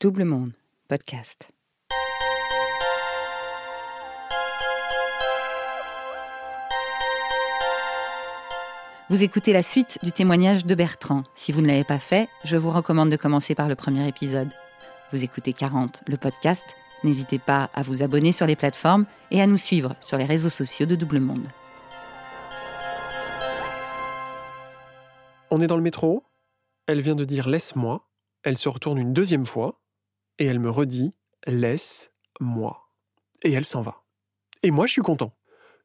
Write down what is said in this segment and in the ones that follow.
Double Monde, podcast. Vous écoutez la suite du témoignage de Bertrand. Si vous ne l'avez pas fait, je vous recommande de commencer par le premier épisode. Vous écoutez 40, le podcast. N'hésitez pas à vous abonner sur les plateformes et à nous suivre sur les réseaux sociaux de Double Monde. On est dans le métro, elle vient de dire laisse-moi, elle se retourne une deuxième fois et elle me redit laisse-moi. Et elle s'en va. Et moi je suis content.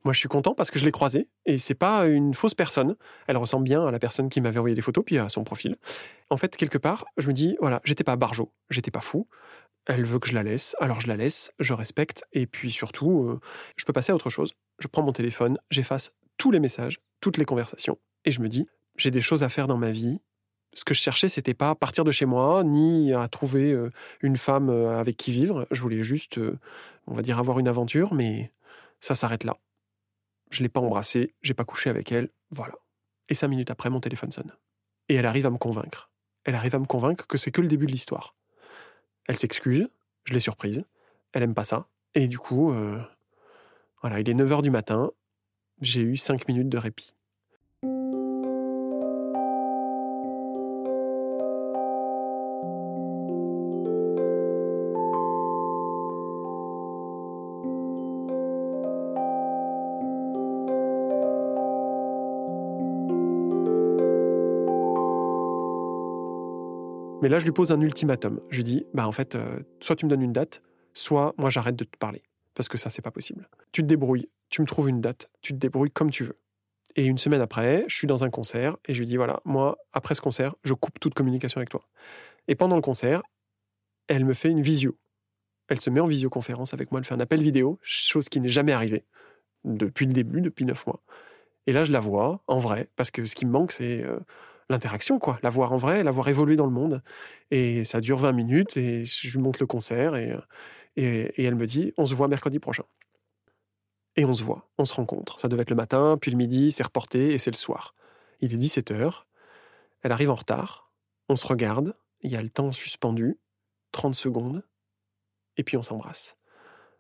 Moi, je suis content parce que je l'ai croisée et c'est pas une fausse personne. Elle ressemble bien à la personne qui m'avait envoyé des photos puis à son profil. En fait, quelque part, je me dis voilà, j'étais pas barjot, j'étais pas fou. Elle veut que je la laisse, alors je la laisse, je respecte et puis surtout, euh, je peux passer à autre chose. Je prends mon téléphone, j'efface tous les messages, toutes les conversations et je me dis j'ai des choses à faire dans ma vie. Ce que je cherchais, c'était pas partir de chez moi, ni à trouver une femme avec qui vivre. Je voulais juste, on va dire, avoir une aventure, mais ça s'arrête là. Je l'ai pas embrassée, j'ai pas couché avec elle, voilà. Et cinq minutes après, mon téléphone sonne. Et elle arrive à me convaincre. Elle arrive à me convaincre que c'est que le début de l'histoire. Elle s'excuse, je l'ai surprise, elle aime pas ça. Et du coup, voilà, il est 9h du matin, j'ai eu cinq minutes de répit. Mais là, je lui pose un ultimatum. Je lui dis, bah en fait, euh, soit tu me donnes une date, soit moi j'arrête de te parler. Parce que ça, c'est pas possible. Tu te débrouilles, tu me trouves une date, tu te débrouilles comme tu veux. Et une semaine après, je suis dans un concert et je lui dis, voilà, moi, après ce concert, je coupe toute communication avec toi. Et pendant le concert, elle me fait une visio. Elle se met en visioconférence avec moi, elle fait un appel vidéo, chose qui n'est jamais arrivée depuis le début, depuis neuf mois. Et là, je la vois en vrai, parce que ce qui me manque, c'est euh, l'interaction, quoi. La voir en vrai, la voir évoluer dans le monde. Et ça dure 20 minutes et je lui montre le concert et, et, elle me dit on se voit mercredi prochain. Et on se voit, on se rencontre. Ça devait être le matin, puis le midi, c'est reporté et c'est le soir. Il est 17h, elle arrive en retard, on se regarde, il y a le temps suspendu, 30 secondes, et puis on s'embrasse.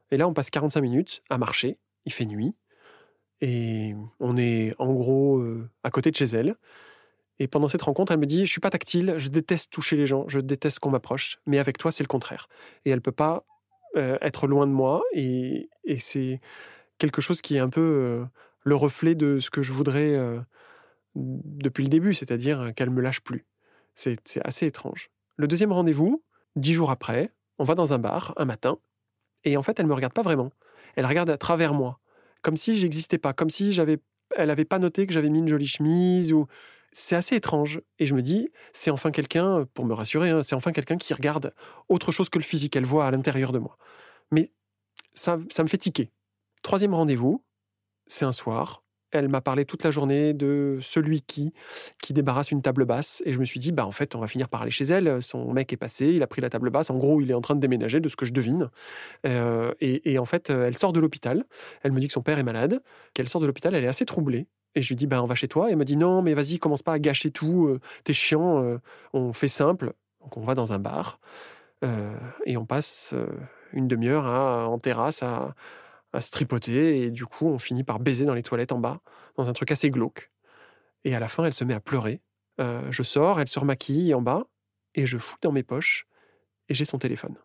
Et là, on passe 45 minutes à marcher, il fait nuit, et on est en gros euh, à côté de chez elle. Et pendant cette rencontre, elle me dit, je suis pas tactile, je déteste toucher les gens, je déteste qu'on m'approche, mais avec toi, c'est le contraire. Et elle peut pas euh, être loin de moi, et, c'est quelque chose qui est un peu euh, le reflet de ce que je voudrais euh, depuis le début, c'est-à-dire qu'elle me lâche plus. C'est assez étrange. Le deuxième rendez-vous, dix jours après, on va dans un bar un matin, et en fait, elle me regarde pas vraiment. Elle regarde à travers moi, comme si j'existais pas, comme si j'avais, elle avait pas noté que j'avais mis une jolie chemise ou c'est assez étrange. Et je me dis, c'est enfin quelqu'un, pour me rassurer, hein, c'est enfin quelqu'un qui regarde autre chose que le physique. Elle voit à l'intérieur de moi. Mais ça, ça me fait tiquer. Troisième rendez-vous, c'est un soir. Elle m'a parlé toute la journée de celui qui, qui débarrasse une table basse. Et je me suis dit, bah en fait, on va finir par aller chez elle. Son mec est passé, il a pris la table basse. En gros, il est en train de déménager, de ce que je devine. Euh, et, et, en fait, elle sort de l'hôpital. Elle me dit que son père est malade, qu'elle sort de l'hôpital. Elle est assez troublée. Et je lui dis, ben, on va chez toi. Et elle me dit, non, mais vas-y, commence pas à gâcher tout. Euh, t'es chiant. Euh, on fait simple. Donc, on va dans un bar. Euh, et on passe une demi-heure en terrasse à, à se tripoter. Et du coup, on finit par baiser dans les toilettes en bas, dans un truc assez glauque. Et à la fin, elle se met à pleurer. je sors, elle se remaquille en bas. Et je fous dans mes poches. Et j'ai son téléphone.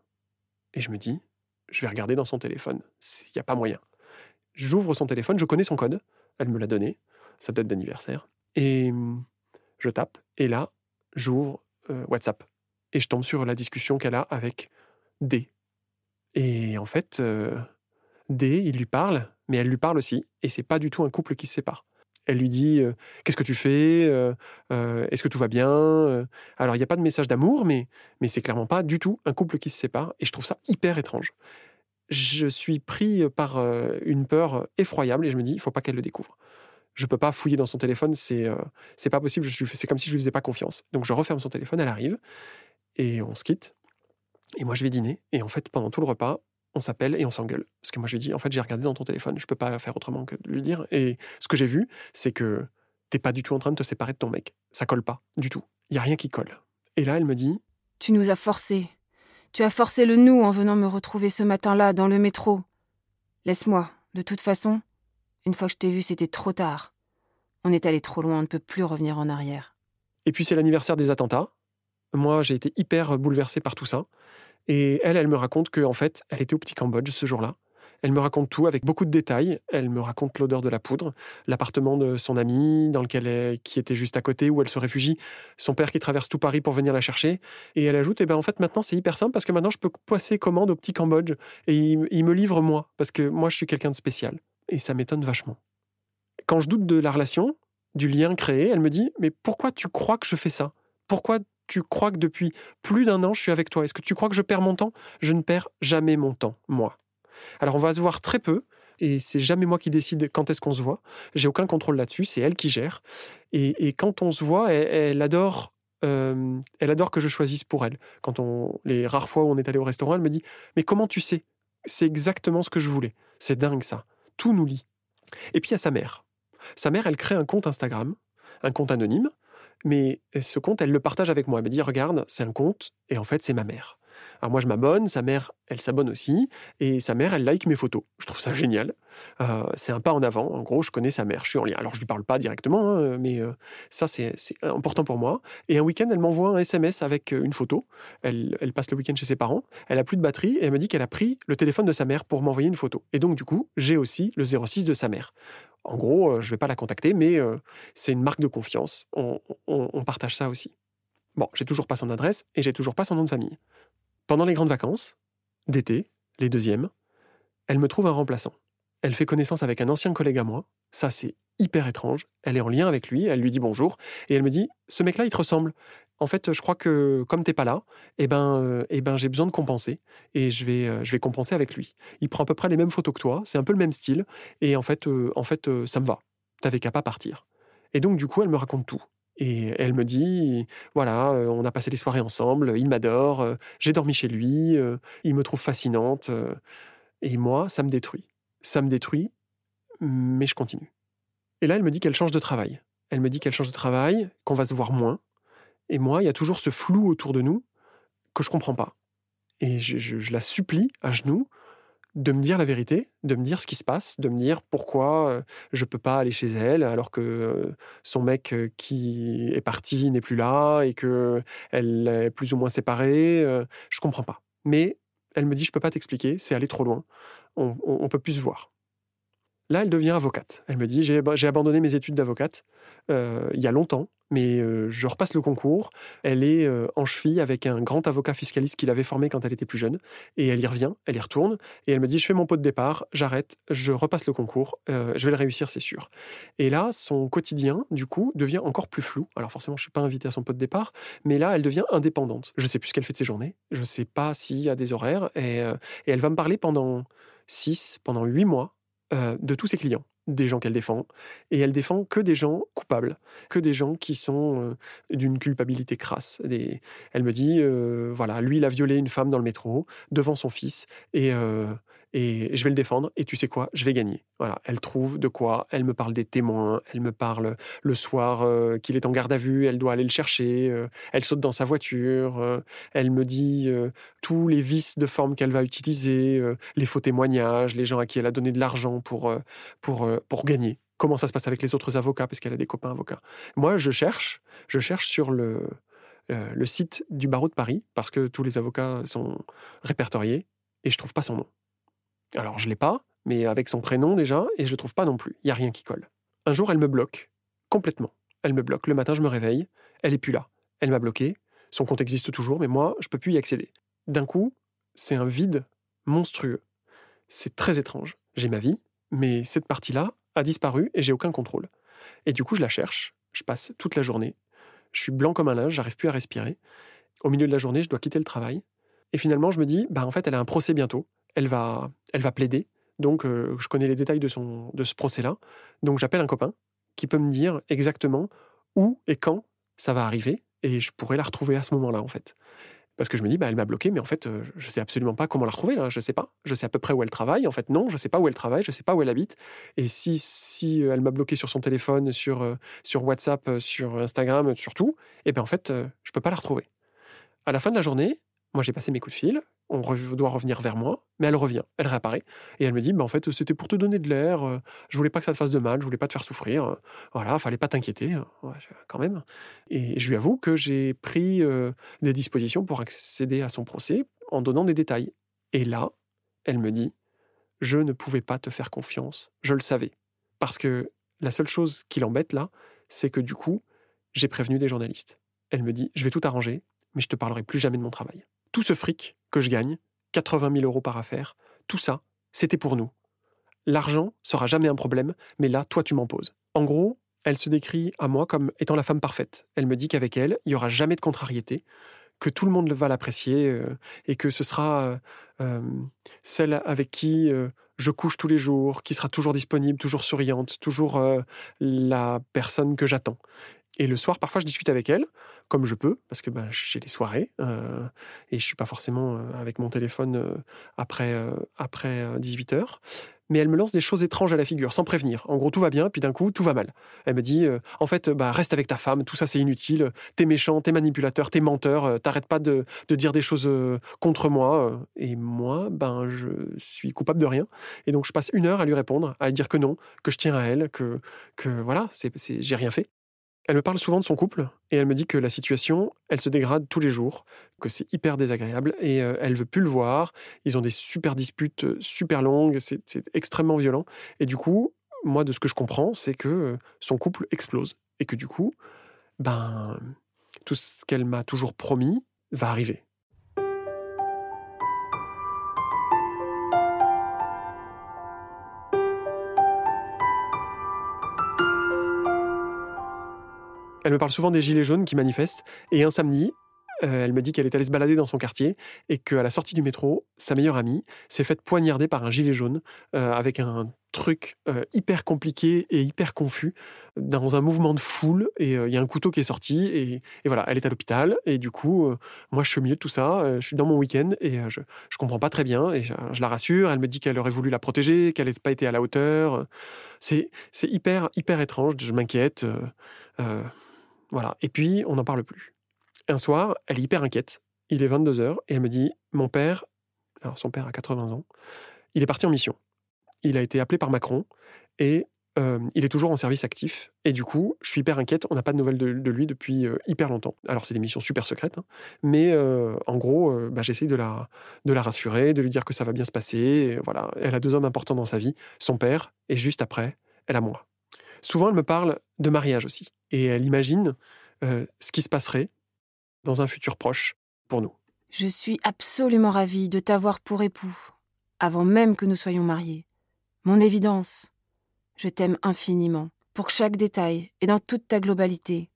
Et je me dis, je vais regarder dans son téléphone. Il n'y a pas moyen. J'ouvre son téléphone, je connais son code. Elle me l'a donné sa date d'anniversaire. Et mmh, je tape, et là, j'ouvre euh, WhatsApp. Et je tombe sur la discussion qu'elle a avec D. Et en fait, euh, D, il lui parle, mais elle lui parle aussi. Et c'est pas du tout un couple qui se sépare. Elle lui dit euh, Qu'est-ce que tu fais Est-ce que tout va bien Alors, il n'y a pas de message d'amour, mais, mais c'est clairement pas du tout un couple qui se sépare. Et je trouve ça hyper étrange. Je suis pris par une peur effroyable et je me dis Il faut pas qu'elle le découvre je peux pas fouiller dans son téléphone, c'est euh, pas possible, c'est comme si je lui faisais pas confiance. Donc je referme son téléphone, elle arrive et on se quitte. Et moi je vais dîner et en fait pendant tout le repas, on s'appelle et on s'engueule parce que moi je lui dis en fait j'ai regardé dans ton téléphone, je peux pas faire autrement que de lui dire et ce que j'ai vu, c'est que t'es pas du tout en train de te séparer de ton mec. Ça colle pas du tout. Il y a rien qui colle. Et là elle me dit "Tu nous as forcés. Tu as forcé le nous en venant me retrouver ce matin-là dans le métro. Laisse-moi, de toute façon, une fois que je t'ai vu, c'était trop tard. On est allé trop loin, on ne peut plus revenir en arrière. Et puis c'est l'anniversaire des attentats. Moi, j'ai été hyper bouleversé par tout ça. Et elle, elle me raconte qu'en en fait, elle était au petit Cambodge ce jour-là. Elle me raconte tout avec beaucoup de détails. Elle me raconte l'odeur de la poudre, l'appartement de son ami dans lequel elle, qui était juste à côté où elle se réfugie, son père qui traverse tout Paris pour venir la chercher. Et elle ajoute, eh ben en fait maintenant c'est hyper simple parce que maintenant je peux passer commande au petit Cambodge et il me livre moi parce que moi je suis quelqu'un de spécial. Et ça m'étonne vachement. Quand je doute de la relation, du lien créé, elle me dit, mais pourquoi tu crois que je fais ça? Pourquoi tu crois que depuis plus d'un an je suis avec toi? Est-ce que tu crois que je perds mon temps? Je ne perds jamais mon temps, moi. Alors on va se voir très peu, et c'est jamais moi qui décide quand est-ce qu'on se voit. J'ai aucun contrôle là-dessus, c'est elle qui gère. Et, quand on se voit, elle, adore. Euh, elle adore que je choisisse pour elle. Quand on, les rares fois où on est allé au restaurant, elle me dit Mais comment tu sais? C'est exactement ce que je voulais. C'est dingue ça. Tout nous lie. Et puis il y a sa mère. Sa mère, elle crée un compte Instagram, un compte anonyme, mais ce compte, elle le partage avec moi. Elle me dit Regarde, c'est un compte, et en fait, c'est ma mère. Alors moi, je m'abonne, sa mère, elle s'abonne aussi, et sa mère, elle like mes photos. Je trouve ça génial. Euh, c'est un pas en avant. En gros, je connais sa mère, je suis en lien. Alors je lui parle pas directement, hein, mais euh, ça, c'est important pour moi. Et un week-end, elle m'envoie un SMS avec euh, une photo. Elle, passe le week-end chez ses parents. Elle a plus de batterie et elle me dit qu'elle a pris le téléphone de sa mère pour m'envoyer une photo. Et donc, du coup, j'ai aussi le 06 de sa mère. En gros, je vais pas la contacter, mais c'est une marque de confiance. On, on partage ça aussi. Bon, j'ai toujours pas son adresse et j'ai toujours pas son nom de famille. Pendant les grandes vacances, d'été, les deuxièmes, elle me trouve un remplaçant. Elle fait connaissance avec un ancien collègue à moi. Ça, c'est hyper étrange. Elle est en lien avec lui, elle lui dit bonjour, et elle me dit Ce mec-là, il te ressemble. En fait, je crois que comme t'es pas là, eh ben, euh, eh ben, j'ai besoin de compenser, et je vais, euh, je vais compenser avec lui. Il prend à peu près les mêmes photos que toi, c'est un peu le même style, et en fait, euh, en fait ça me va. T'avais qu'à pas partir. Et donc, du coup, elle me raconte tout. Et elle me dit, voilà, on a passé des soirées ensemble, il m'adore, j'ai dormi chez lui, il me trouve fascinante. et moi, ça me détruit. Ça me détruit, mais je continue. Et là, elle me dit qu'elle change de travail. Elle me dit qu'elle change de travail, qu'on va se voir moins. Et moi, il y a toujours ce flou autour de nous que je comprends pas. Et je la supplie à genoux de me dire la vérité, de me dire ce qui se passe, de me dire pourquoi je peux pas aller chez elle alors que son mec qui est parti n'est plus là et que elle est plus ou moins séparée. Je comprends pas. Mais elle me dit je peux pas t'expliquer, c'est aller trop loin. On, on, peut plus se voir. Là, elle devient avocate. Elle me dit j'ai abandonné mes études d'avocate il y a longtemps mais je repasse le concours. Elle est en cheville avec un grand avocat fiscaliste qu'il avait formé quand elle était plus jeune. Et elle y revient, elle y retourne. Et elle me dit, je fais mon pot de départ, j'arrête, je repasse le concours, je vais le réussir, c'est sûr. Et là, son quotidien, du coup, devient encore plus flou. Alors forcément, je ne suis pas invité à son pot de départ, mais là, elle devient indépendante. Je ne sais plus ce qu'elle fait de ses journées, je ne sais pas s'il y a des horaires. Et, et, elle va me parler pendant six, pendant huit mois de tous ses clients des gens qu'elle défend, et elle défend que des gens coupables, que des gens qui sont d'une culpabilité crasse. Elle me dit, voilà, lui, il a violé une femme dans le métro, devant son fils, et, et je vais le défendre. Et tu sais quoi Je vais gagner. Voilà, elle trouve de quoi. Elle me parle des témoins. Elle me parle le soir euh, qu'il est en garde à vue. Elle doit aller le chercher. Euh, elle saute dans sa voiture. Euh, elle me dit tous les vices de forme qu'elle va utiliser, les faux témoignages, les gens à qui elle a donné de l'argent pour pour pour gagner. Comment ça se passe avec les autres avocats parce qu'elle a des copains avocats. Moi, je cherche, je cherche sur le le site du barreau de Paris parce que tous les avocats sont répertoriés et je trouve pas son nom. Alors je l'ai pas, mais avec son prénom déjà, et je le trouve pas non plus. Il y a rien qui colle. Un jour, elle me bloque complètement. Elle me bloque. Le matin, je me réveille, elle est plus là. Elle m'a bloqué. Son compte existe toujours, mais moi, je peux plus y accéder. D'un coup, c'est un vide monstrueux. C'est très étrange. J'ai ma vie, mais cette partie-là a disparu et j'ai aucun contrôle. Et du coup, je la cherche. Je passe toute la journée. Je suis blanc comme un linge, j'arrive plus à respirer. Au milieu de la journée, je dois quitter le travail. Et finalement, je me dis, bah en fait, elle a un procès bientôt elle va, elle va plaider. Donc, euh, je connais les détails de, son, de ce procès-là. Donc, j'appelle un copain qui peut me dire exactement où et quand ça va arriver. Et je pourrais la retrouver à ce moment-là, en fait. Parce que je me dis, bah, elle m'a bloqué, mais en fait, euh, je sais absolument pas comment la retrouver. Là. Je sais pas. Je sais à peu près où elle travaille. En fait, non, je sais pas où elle travaille. Je sais pas où elle habite. Et si, si euh, elle m'a bloqué sur son téléphone, sur, sur WhatsApp, sur Instagram, sur tout, eh bien en fait, je peux pas la retrouver. À la fin de la journée, Moi, j'ai passé mes coups de fil, on doit revenir vers moi, mais elle revient, elle réapparaît. Et elle me dit, bah, en fait, c'était pour te donner de l'air, euh, je voulais pas que ça te fasse de mal, je voulais pas te faire souffrir, euh, voilà, fallait pas t'inquiéter, hein. quand même. Et je lui avoue que j'ai pris euh, des dispositions pour accéder à son procès en donnant des détails. Et là, elle me dit, je ne pouvais pas te faire confiance, je le savais. Parce que la seule chose qui l'embête là, c'est que du coup, j'ai prévenu des journalistes. Elle me dit, je vais tout arranger, mais je te parlerai plus jamais de mon travail. Tout ce fric que je gagne, 80 000 euros par affaire, tout ça, c'était pour nous. L'argent sera jamais un problème, mais là, toi, tu m'en poses. En gros, elle se décrit à moi comme étant la femme parfaite. Elle me dit qu'avec elle, il y aura jamais de contrariété, que tout le monde va l'apprécier euh, et que ce sera euh, euh, celle avec qui je couche tous les jours, qui sera toujours disponible, toujours souriante, toujours la personne que j'attends. Et le soir, parfois, je discute avec elle, comme je peux, parce que ben, j'ai des soirées, et je suis pas forcément avec mon téléphone après, après 18 heures mais elle me lance des choses étranges à la figure, sans prévenir. En gros, tout va bien, puis d'un coup, tout va mal. Elle me dit, euh, en fait, bah, reste avec ta femme, tout ça c'est inutile, t'es méchant, t'es manipulateur, t'es menteur, euh, t'arrêtes pas de, dire des choses euh, contre moi. Et moi, ben, je suis coupable de rien. Et donc, je passe une heure à lui répondre, à lui dire que non, que je tiens à elle, que, que voilà, c'est, j'ai rien fait. Elle me parle souvent de son couple et elle me dit que la situation, elle se dégrade tous les jours, que c'est hyper désagréable et euh, elle veut plus le voir. Ils ont des super disputes euh, super longues, c'est extrêmement violent. Et du coup, moi, de ce que je comprends, c'est que euh, son couple explose et que du coup, ben, tout ce qu'elle m'a toujours promis va arriver. Elle me parle souvent des gilets jaunes qui manifestent. Et un samedi, euh, elle me dit qu'elle est allée se balader dans son quartier et qu'à la sortie du métro, sa meilleure amie s'est faite poignarder par un gilet jaune euh, avec un truc euh, hyper compliqué et hyper confus dans un mouvement de foule et il y a un couteau qui est sorti et, voilà, elle est à l'hôpital et du coup, moi je suis au milieu de tout ça, je suis dans mon week-end et je, je comprends pas très bien et je, la rassure, elle me dit qu'elle aurait voulu la protéger, qu'elle n'a pas été à la hauteur. C'est hyper, hyper étrange, je m'inquiète. Voilà. Et puis, on n'en parle plus. Un soir, elle est hyper inquiète. Il est 22h et elle me dit Mon père, alors son père a 80 ans, il est parti en mission. Il a été appelé par Macron et euh, il est toujours en service actif. Et du coup, je suis hyper inquiète. On n'a pas de nouvelles de, lui depuis euh, hyper longtemps. Alors, c'est des missions super secrètes. Hein. mais euh, en gros, bah, j'essaye de la, de la rassurer, de lui dire que ça va bien se passer. voilà. Elle a deux hommes importants dans sa vie son père, et juste après, elle a moi. Souvent, elle me parle de mariage aussi. Et elle imagine euh, ce qui se passerait dans un futur proche pour nous. Je suis absolument ravie de t'avoir pour époux, avant même que nous soyons mariés. Mon évidence. Je t'aime infiniment, pour chaque détail et dans toute ta globalité.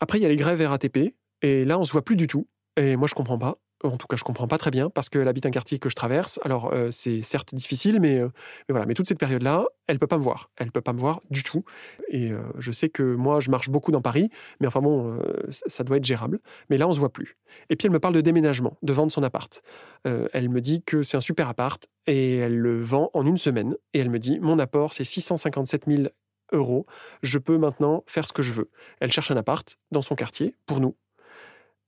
Après, il y a les grèves RATP, et là, on se voit plus du tout. Et moi, je comprends pas en tout cas, je comprends pas très bien parce qu'elle habite un quartier que je traverse. Alors, euh, c'est certes difficile, mais, euh, mais, voilà. Mais toute cette période-là, elle peut pas me voir. Elle peut pas me voir du tout. Et euh, je sais que moi, je marche beaucoup dans Paris, mais enfin bon, ça doit être gérable. Mais là, on se voit plus. Et puis, elle me parle de déménagement, de vendre son appart. elle me dit que c'est un super appart et elle le vend en une semaine. Et elle me dit, mon apport, c'est 657 000 euros. Je peux maintenant faire ce que je veux. Elle cherche un appart dans son quartier pour nous.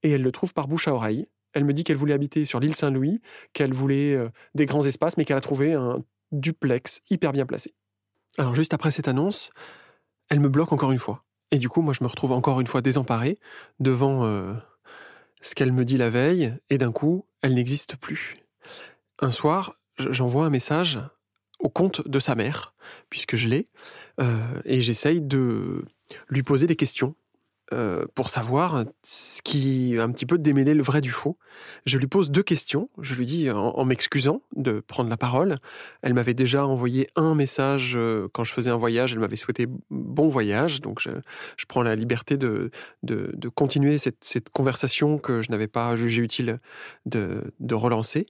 Et elle le trouve par bouche à oreille elle me dit qu'elle voulait habiter sur l'île Saint-Louis, qu'elle voulait euh, des grands espaces, mais qu'elle a trouvé un duplex hyper bien placé. Alors juste après cette annonce, elle me bloque encore une fois. Et du coup, moi, je me retrouve encore une fois désemparé devant euh, ce qu'elle me dit la veille, et d'un coup, elle n'existe plus. Un soir, j'envoie un message au compte de sa mère, puisque je l'ai, euh, et j'essaye de lui poser des questions euh, pour savoir ce qui un petit peu démêler le vrai du faux. Je lui pose deux questions. Je lui dis en, m'excusant de prendre la parole. Elle m'avait déjà envoyé un message euh, quand je faisais un voyage. Elle m'avait souhaité bon voyage. Donc je, prends la liberté de, de, continuer cette, conversation que je n'avais pas jugé utile de, relancer.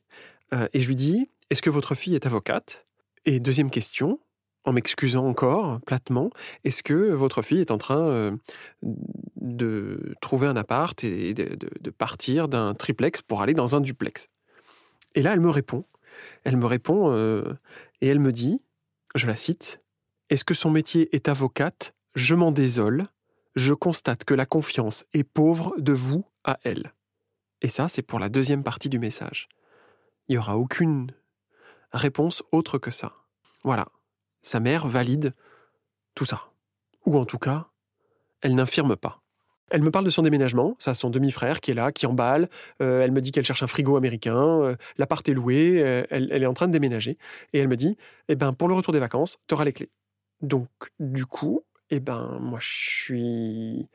Euh, et je lui dis Est-ce que votre fille est avocate? Et deuxième question en m'excusant encore platement, est-ce que votre fille est en train euh, de trouver un appart et de, partir d'un triplex pour aller dans un duplex? Et là, elle me répond. Elle me répond euh, et elle me dit, je la cite, Est-ce que son métier est avocate? Je m'en désole. Je constate que la confiance est pauvre de vous à elle. Et ça, c'est pour la deuxième partie du message. Il n'y aura aucune réponse autre que ça. Voilà. Sa mère valide tout ça. Ou en tout cas, elle n'infirme pas. Elle me parle de son déménagement, ça son demi-frère qui est là, qui emballe. Euh, elle me dit qu'elle cherche un frigo américain, euh, l'appart est loué, euh, elle, est en train de déménager. Et elle me dit, eh ben pour le retour des vacances, tu auras les clés. Donc du coup, eh ben moi je suis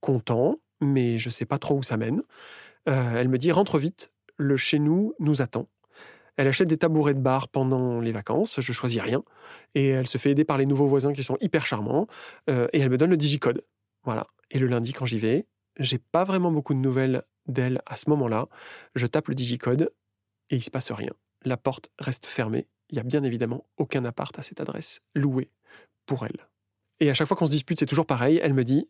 content, mais je sais pas trop où ça mène. elle me dit, rentre vite, le chez nous nous attend. Elle achète des tabourets de bar pendant les vacances, je choisis rien, et elle se fait aider par les nouveaux voisins qui sont hyper charmants, et elle me donne le digicode. Voilà. Et le lundi, quand j'y vais, j'ai pas vraiment beaucoup de nouvelles d'elle à ce moment-là. Je tape le digicode et il se passe rien. La porte reste fermée. Il y a bien évidemment aucun appart à cette adresse loué pour elle. Et à chaque fois qu'on se dispute, c'est toujours pareil. Elle me dit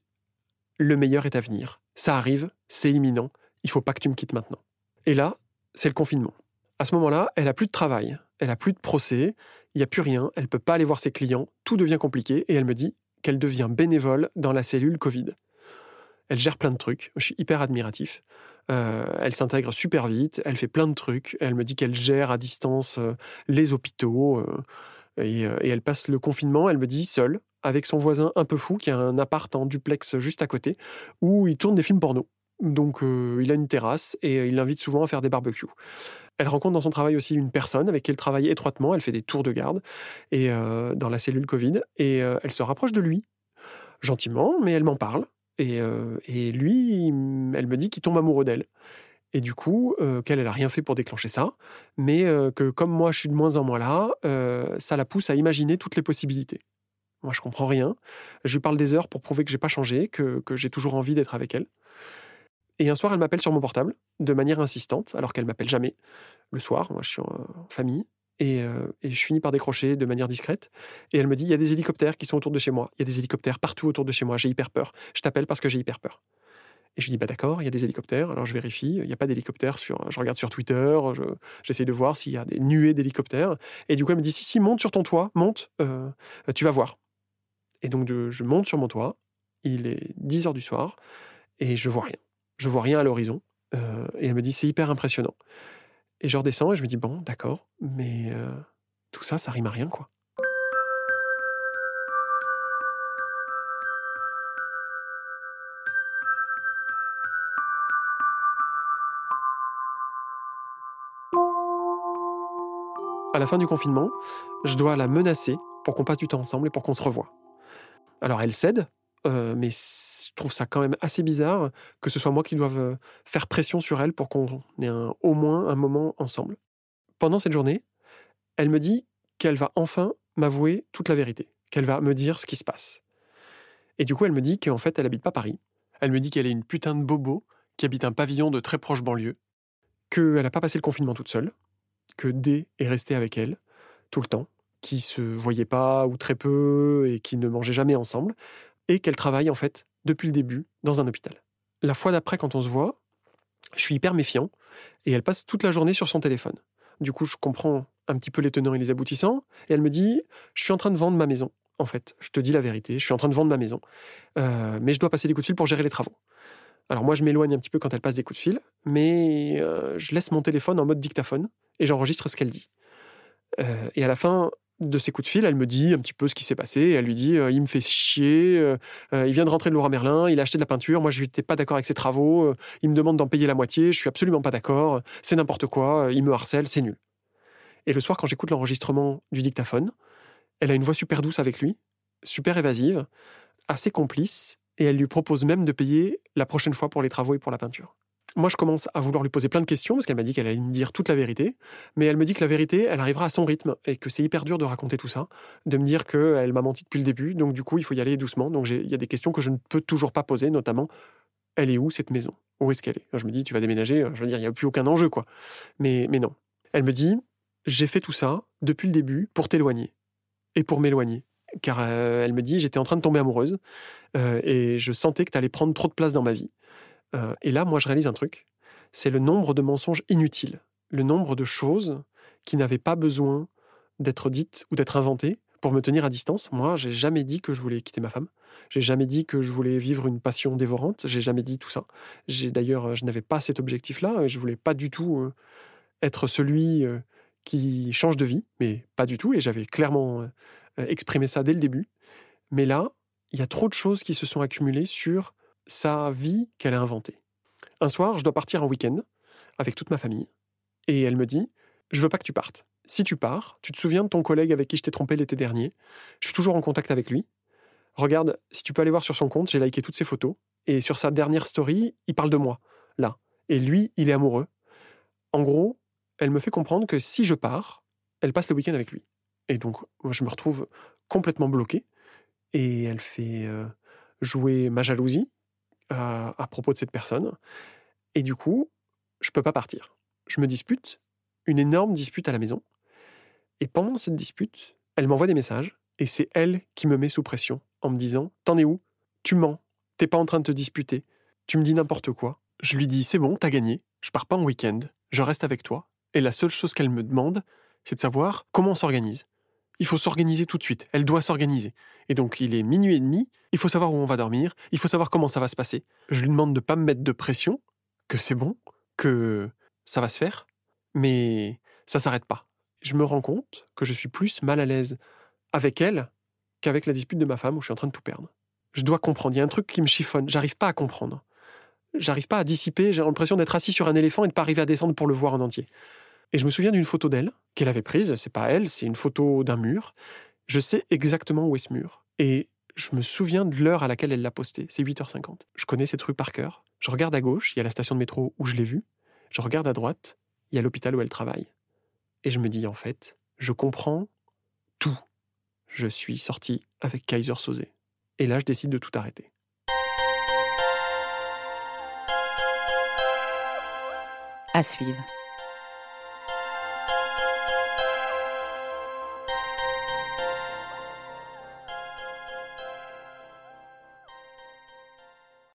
le meilleur est à venir. Ça arrive, c'est imminent. Il faut pas que tu me quittes maintenant. Et là, c'est le confinement. À ce moment-là, elle a plus de travail, elle a plus de procès, il n'y a plus rien, elle peut pas aller voir ses clients, tout devient compliqué et elle me dit qu'elle devient bénévole dans la cellule Covid. Elle gère plein de trucs. Je suis hyper admiratif. Euh, elle s'intègre super vite. Elle fait plein de trucs. Elle me dit qu'elle gère à distance euh, les hôpitaux. Euh, et, elle passe le confinement, elle me dit, seule, avec son voisin un peu fou, qui a un appart en duplex juste à côté, où il tourne des films porno. Donc il a une terrasse et il l'invite souvent à faire des barbecues. Elle rencontre dans son travail aussi une personne avec qui elle travaille étroitement. Elle fait des tours de garde et dans la cellule Covid et elle se rapproche de lui gentiment, mais elle m'en parle. Et, lui, elle me dit qu'il tombe amoureux d'elle. Et du coup, qu'elle, elle n'a rien fait pour déclencher ça, mais que comme moi, je suis de moins en moins là, ça la pousse à imaginer toutes les possibilités. Moi, je comprends rien. Je lui parle des heures pour prouver que j'ai pas changé, que, que j'ai toujours envie d'être avec elle. Et un soir, elle m'appelle sur mon portable, de manière insistante, alors qu'elle m'appelle jamais. Le soir, moi, je suis en famille. Euh, et, je finis par décrocher de manière discrète. Et elle me dit, il y a des hélicoptères qui sont autour de chez moi. Il y a des hélicoptères partout autour de chez moi. J'ai hyper peur. Je t'appelle parce que j'ai hyper peur. Et je lui dis, bah d'accord, il y a des hélicoptères. Alors je vérifie. Il n'y a pas d'hélicoptères sur. Je regarde sur Twitter. J'essaie de voir s'il y a des nuées d'hélicoptères. Et du coup, elle me dit, si, si, monte sur ton toit, monte, euh, tu vas voir. Et donc, je monte sur mon toit. Il est 10 heures du soir. Et je vois rien. Je vois rien à l'horizon. Euh, et elle me dit, c'est hyper impressionnant. Et je redescends et je me dis, bon, d'accord, mais euh, tout ça, ça rime à rien, quoi. À la fin du confinement, je dois la menacer pour qu'on passe du temps ensemble et pour qu'on se revoie. Alors elle cède, mais je trouve ça quand même assez bizarre que ce soit moi qui doive faire pression sur elle pour qu'on ait au moins un moment ensemble. Pendant cette journée, elle me dit qu'elle va enfin m'avouer toute la vérité, qu'elle va me dire ce qui se passe. Et du coup, elle me dit qu'en fait, elle habite pas Paris. Elle me dit qu'elle est une putain de bobo qui habite un pavillon de très proche banlieue, qu'elle n'a pas passé le confinement toute seule, que D est resté avec elle tout le temps, qui se voyaient pas ou très peu et qui ne mangeaient jamais ensemble, et qu'elle travaille en fait depuis le début dans un hôpital. La fois d'après, quand on se voit, je suis hyper méfiant et elle passe toute la journée sur son téléphone. Du coup, je comprends un petit peu les tenants et les aboutissants et elle me dit Je suis en train de vendre ma maison. En fait, je te dis la vérité, je suis en train de vendre ma maison, euh, mais je dois passer des coups de fil pour gérer les travaux. Alors moi, je m'éloigne un petit peu quand elle passe des coups de fil, mais euh, je laisse mon téléphone en mode dictaphone et j'enregistre ce qu'elle dit. Euh, et à la fin, de ses coups de fil, elle me dit un petit peu ce qui s'est passé. Elle lui dit euh, il me fait chier, euh, euh, il vient de rentrer de Laura Merlin, il a acheté de la peinture, moi je n'étais pas d'accord avec ses travaux, il me demande d'en payer la moitié, je suis absolument pas d'accord, c'est n'importe quoi, il me harcèle, c'est nul. Et le soir, quand j'écoute l'enregistrement du dictaphone, elle a une voix super douce avec lui, super évasive, assez complice, et elle lui propose même de payer la prochaine fois pour les travaux et pour la peinture moi, je commence à vouloir lui poser plein de questions parce qu'elle m'a dit qu'elle allait me dire toute la vérité. Mais elle me dit que la vérité, elle arrivera à son rythme et que c'est hyper dur de raconter tout ça, de me dire qu'elle m'a menti depuis le début. Donc, du coup, il faut y aller doucement. Donc, il y a des questions que je ne peux toujours pas poser, notamment elle est où cette maison? Où est-ce qu'elle est, Je me dis, tu vas déménager. Je veux dire, il n'y a plus aucun enjeu, quoi. Mais, mais non. Elle me dit, j'ai fait tout ça depuis le début pour t'éloigner et pour m'éloigner. Car euh, elle me dit, j'étais en train de tomber amoureuse euh, et je sentais que tu allais prendre trop de place dans ma vie. Euh, et là, moi, je réalise un truc, c'est le nombre de mensonges inutiles, le nombre de choses qui n'avaient pas besoin d'être dites ou d'être inventées pour me tenir à distance. Moi, j'ai jamais dit que je voulais quitter ma femme. J'ai jamais dit que je voulais vivre une passion dévorante. J'ai jamais dit tout ça. J'ai d'ailleurs, je n'avais pas cet objectif-là. Je voulais pas du tout euh, être celui euh, qui change de vie, mais pas du tout. Et j'avais clairement exprimé ça dès le début. Mais là, il y a trop de choses qui se sont accumulées sur sa vie qu'elle a inventée. Un soir, je dois partir en week-end avec toute ma famille. Et elle me dit, je veux pas que tu partes. Si tu pars, tu te souviens de ton collègue avec qui je t'ai trompé l'été dernier. Je suis toujours en contact avec lui. Regarde, si tu peux aller voir sur son compte, j'ai liké toutes ses photos. Et sur sa dernière story, il parle de moi, là. Et lui, il est amoureux. En gros, elle me fait comprendre que si je pars, elle passe le week-end avec lui. Et donc, moi, je me retrouve complètement bloqué. Et elle fait euh, jouer ma jalousie à, propos de cette personne. Et du coup, je peux pas partir. Je me dispute, une énorme dispute à la maison. Et pendant cette dispute, elle m'envoie des messages, et c'est elle qui me met sous pression en me disant T'en es où? Tu mens, t'es pas en train de te disputer, tu me dis n'importe quoi. Je lui dis C'est bon, t'as gagné, je pars pas en week-end, je reste avec toi. Et la seule chose qu'elle me demande, c'est de savoir comment on s'organise. Il faut s'organiser tout de suite, elle doit s'organiser. Et donc il est minuit et demi, il faut savoir où on va dormir, il faut savoir comment ça va se passer. Je lui demande de pas me mettre de pression, que c'est bon, que ça va se faire, mais ça s'arrête pas. Je me rends compte que je suis plus mal à l'aise avec elle qu'avec la dispute de ma femme où je suis en train de tout perdre. Je dois comprendre. Il y a un truc qui me chiffonne. J'arrive pas à comprendre. J'arrive pas à dissiper. J'ai l'impression d'être assis sur un éléphant et de pas arriver à descendre pour le voir en entier. Et je me souviens d'une photo d'elle qu'elle avait prise. C'est pas elle, c'est une photo d'un mur. Je sais exactement où est ce mur. Et je me souviens de l'heure à laquelle elle l'a posté. C'est 8h50. Je connais cette rue par cœur. Je regarde à gauche, il y a la station de métro où je l'ai vue. Je regarde à droite, il y a l'hôpital où elle travaille. Et je me dis, en fait, je comprends tout. Je suis sorti avec Kaiser Soze. Et là, je décide de tout arrêter. À suivre.